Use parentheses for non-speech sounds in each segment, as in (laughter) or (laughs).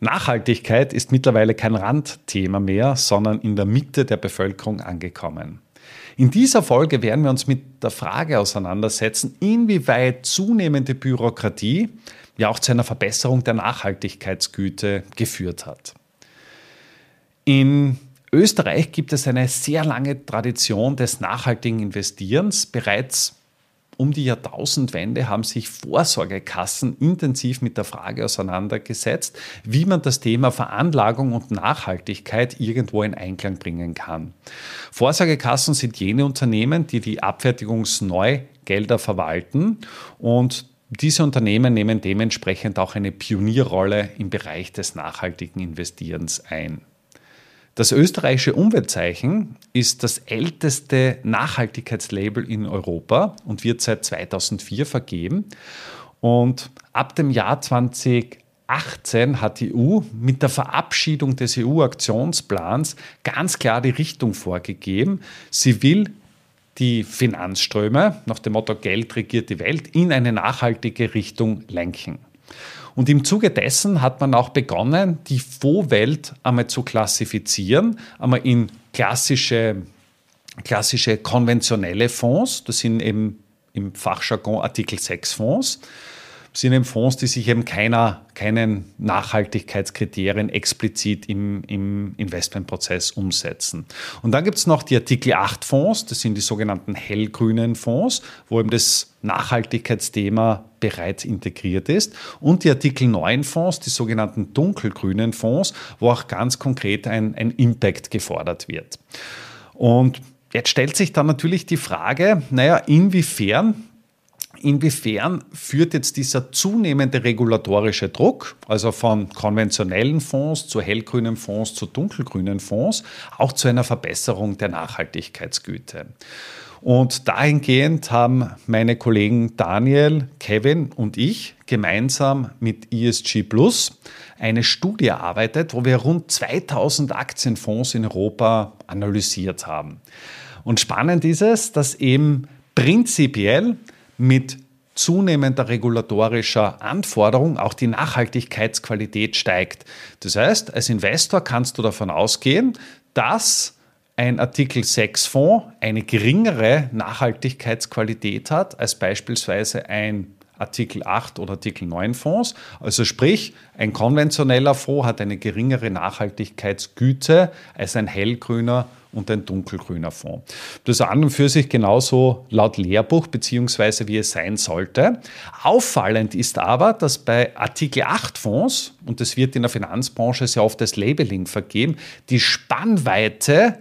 Nachhaltigkeit ist mittlerweile kein Randthema mehr, sondern in der Mitte der Bevölkerung angekommen. In dieser Folge werden wir uns mit der Frage auseinandersetzen, inwieweit zunehmende Bürokratie ja auch zu einer Verbesserung der Nachhaltigkeitsgüte geführt hat. In Österreich gibt es eine sehr lange Tradition des nachhaltigen Investierens. Bereits um die Jahrtausendwende haben sich Vorsorgekassen intensiv mit der Frage auseinandergesetzt, wie man das Thema Veranlagung und Nachhaltigkeit irgendwo in Einklang bringen kann. Vorsorgekassen sind jene Unternehmen, die die Abfertigungsneugelder verwalten und diese Unternehmen nehmen dementsprechend auch eine Pionierrolle im Bereich des nachhaltigen Investierens ein. Das österreichische Umweltzeichen ist das älteste Nachhaltigkeitslabel in Europa und wird seit 2004 vergeben. Und ab dem Jahr 2018 hat die EU mit der Verabschiedung des EU-Aktionsplans ganz klar die Richtung vorgegeben. Sie will die Finanzströme nach dem Motto Geld regiert die Welt in eine nachhaltige Richtung lenken. Und im Zuge dessen hat man auch begonnen, die Fondswelt einmal zu klassifizieren, einmal in klassische, klassische konventionelle Fonds, das sind eben im Fachjargon Artikel 6 Fonds, sind eben Fonds, die sich eben keiner, keinen Nachhaltigkeitskriterien explizit im, im Investmentprozess umsetzen. Und dann gibt es noch die Artikel 8 Fonds, das sind die sogenannten hellgrünen Fonds, wo eben das Nachhaltigkeitsthema bereits integriert ist. Und die Artikel 9 Fonds, die sogenannten dunkelgrünen Fonds, wo auch ganz konkret ein, ein Impact gefordert wird. Und jetzt stellt sich dann natürlich die Frage, naja, inwiefern Inwiefern führt jetzt dieser zunehmende regulatorische Druck, also von konventionellen Fonds zu hellgrünen Fonds zu dunkelgrünen Fonds, auch zu einer Verbesserung der Nachhaltigkeitsgüte? Und dahingehend haben meine Kollegen Daniel, Kevin und ich gemeinsam mit ESG Plus eine Studie erarbeitet, wo wir rund 2000 Aktienfonds in Europa analysiert haben. Und spannend ist es, dass eben prinzipiell mit zunehmender regulatorischer Anforderung auch die Nachhaltigkeitsqualität steigt. Das heißt, als Investor kannst du davon ausgehen, dass ein Artikel 6 Fonds eine geringere Nachhaltigkeitsqualität hat als beispielsweise ein Artikel 8 oder Artikel 9 Fonds. Also sprich, ein konventioneller Fonds hat eine geringere Nachhaltigkeitsgüte als ein hellgrüner und ein dunkelgrüner Fonds. Das ist an und für sich genauso laut Lehrbuch beziehungsweise wie es sein sollte. Auffallend ist aber, dass bei Artikel 8 Fonds, und das wird in der Finanzbranche sehr oft als Labeling vergeben, die Spannweite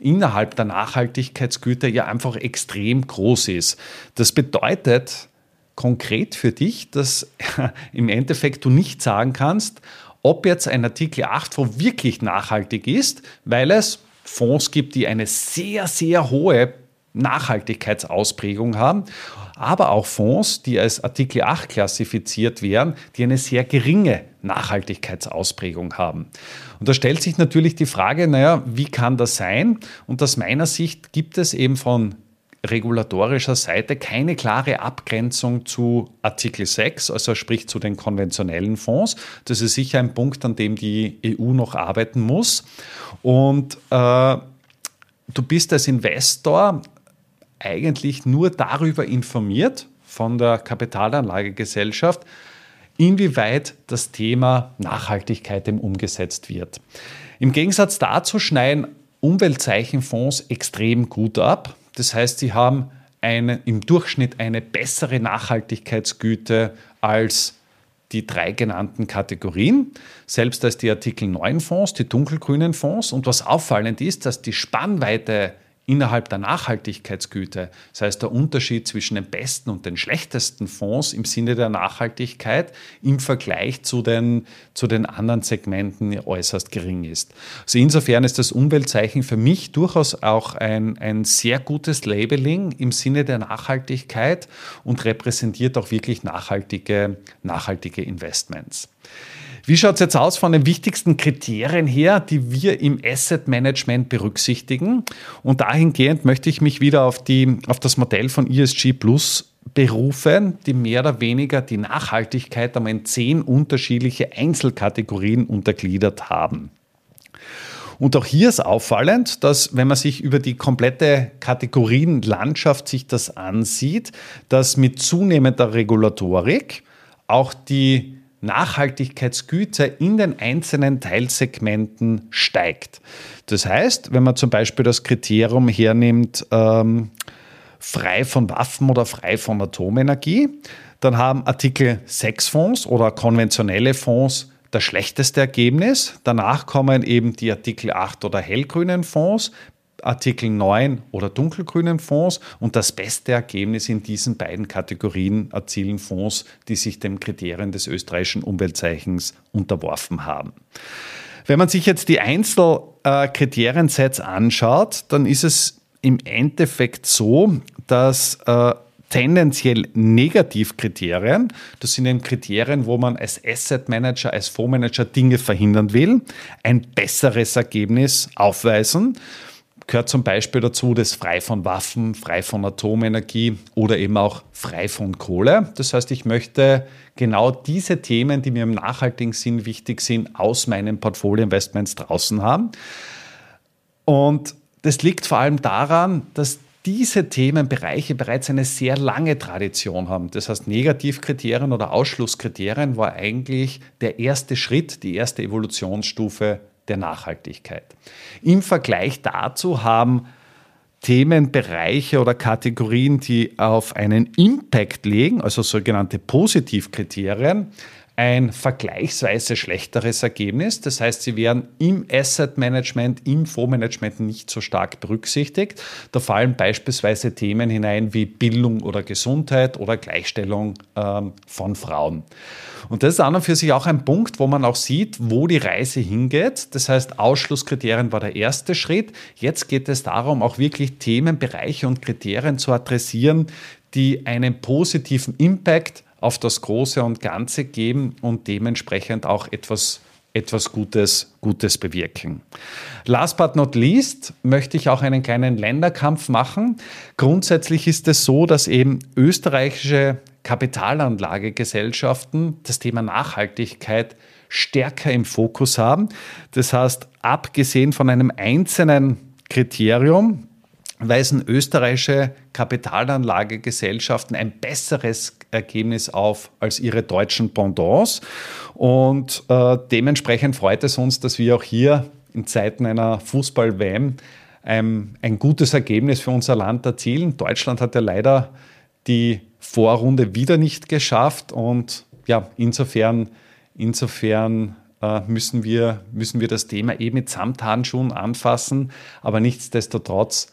innerhalb der Nachhaltigkeitsgüter ja einfach extrem groß ist. Das bedeutet, konkret für dich, dass (laughs) im Endeffekt du nicht sagen kannst, ob jetzt ein Artikel 8 Fonds wirklich nachhaltig ist, weil es Fonds gibt, die eine sehr, sehr hohe Nachhaltigkeitsausprägung haben, aber auch Fonds, die als Artikel 8 klassifiziert werden, die eine sehr geringe Nachhaltigkeitsausprägung haben. Und da stellt sich natürlich die Frage, naja, wie kann das sein? Und aus meiner Sicht gibt es eben von regulatorischer Seite keine klare Abgrenzung zu Artikel 6, also sprich zu den konventionellen Fonds. Das ist sicher ein Punkt, an dem die EU noch arbeiten muss. Und äh, du bist als Investor eigentlich nur darüber informiert von der Kapitalanlagegesellschaft, inwieweit das Thema Nachhaltigkeit eben umgesetzt wird. Im Gegensatz dazu schneiden Umweltzeichenfonds extrem gut ab. Das heißt, sie haben eine, im Durchschnitt eine bessere Nachhaltigkeitsgüte als die drei genannten Kategorien, selbst als die Artikel 9 Fonds, die dunkelgrünen Fonds. Und was auffallend ist, dass die Spannweite innerhalb der Nachhaltigkeitsgüte, das heißt der Unterschied zwischen den besten und den schlechtesten Fonds im Sinne der Nachhaltigkeit im Vergleich zu den, zu den anderen Segmenten äußerst gering ist. Also insofern ist das Umweltzeichen für mich durchaus auch ein, ein sehr gutes Labeling im Sinne der Nachhaltigkeit und repräsentiert auch wirklich nachhaltige, nachhaltige Investments. Wie schaut es jetzt aus von den wichtigsten Kriterien her, die wir im Asset Management berücksichtigen? Und dahingehend möchte ich mich wieder auf, die, auf das Modell von ESG Plus berufen, die mehr oder weniger die Nachhaltigkeit einmal in zehn unterschiedliche Einzelkategorien untergliedert haben. Und auch hier ist auffallend, dass wenn man sich über die komplette Kategorienlandschaft sich das ansieht, dass mit zunehmender Regulatorik auch die Nachhaltigkeitsgüte in den einzelnen Teilsegmenten steigt. Das heißt, wenn man zum Beispiel das Kriterium hernimmt, ähm, frei von Waffen oder frei von Atomenergie, dann haben Artikel 6 Fonds oder konventionelle Fonds das schlechteste Ergebnis. Danach kommen eben die Artikel 8 oder hellgrünen Fonds Artikel 9 oder dunkelgrünen Fonds und das beste Ergebnis in diesen beiden Kategorien erzielen Fonds, die sich den Kriterien des österreichischen Umweltzeichens unterworfen haben. Wenn man sich jetzt die Einzelkriteriensets anschaut, dann ist es im Endeffekt so, dass äh, tendenziell Negativkriterien. Das sind eben Kriterien, wo man als Asset Manager, als Fondsmanager Dinge verhindern will, ein besseres Ergebnis aufweisen gehört zum Beispiel dazu das frei von Waffen, frei von Atomenergie oder eben auch frei von Kohle. Das heißt, ich möchte genau diese Themen, die mir im nachhaltigen Sinn wichtig sind, aus meinen Portfolio-Investments draußen haben. Und das liegt vor allem daran, dass diese Themenbereiche bereits eine sehr lange Tradition haben. Das heißt, Negativkriterien oder Ausschlusskriterien war eigentlich der erste Schritt, die erste Evolutionsstufe der Nachhaltigkeit. Im Vergleich dazu haben Themenbereiche oder Kategorien, die auf einen Impact legen, also sogenannte Positivkriterien, ein vergleichsweise schlechteres Ergebnis. Das heißt, sie werden im Asset Management, im Fondsmanagement nicht so stark berücksichtigt. Da fallen beispielsweise Themen hinein wie Bildung oder Gesundheit oder Gleichstellung ähm, von Frauen. Und das ist an und für sich auch ein Punkt, wo man auch sieht, wo die Reise hingeht. Das heißt, Ausschlusskriterien war der erste Schritt. Jetzt geht es darum, auch wirklich Themenbereiche und Kriterien zu adressieren, die einen positiven Impact auf das Große und Ganze geben und dementsprechend auch etwas etwas Gutes, Gutes bewirken. Last but not least möchte ich auch einen kleinen Länderkampf machen. Grundsätzlich ist es so, dass eben österreichische Kapitalanlagegesellschaften das Thema Nachhaltigkeit stärker im Fokus haben. Das heißt, abgesehen von einem einzelnen Kriterium, weisen österreichische Kapitalanlagegesellschaften ein besseres Ergebnis auf als ihre deutschen Pendants. Und äh, dementsprechend freut es uns, dass wir auch hier in Zeiten einer Fußball-WM ein, ein gutes Ergebnis für unser Land erzielen. Deutschland hat ja leider die Vorrunde wieder nicht geschafft und ja, insofern, insofern äh, müssen, wir, müssen wir das Thema eh mit Samthandschuhen anfassen, aber nichtsdestotrotz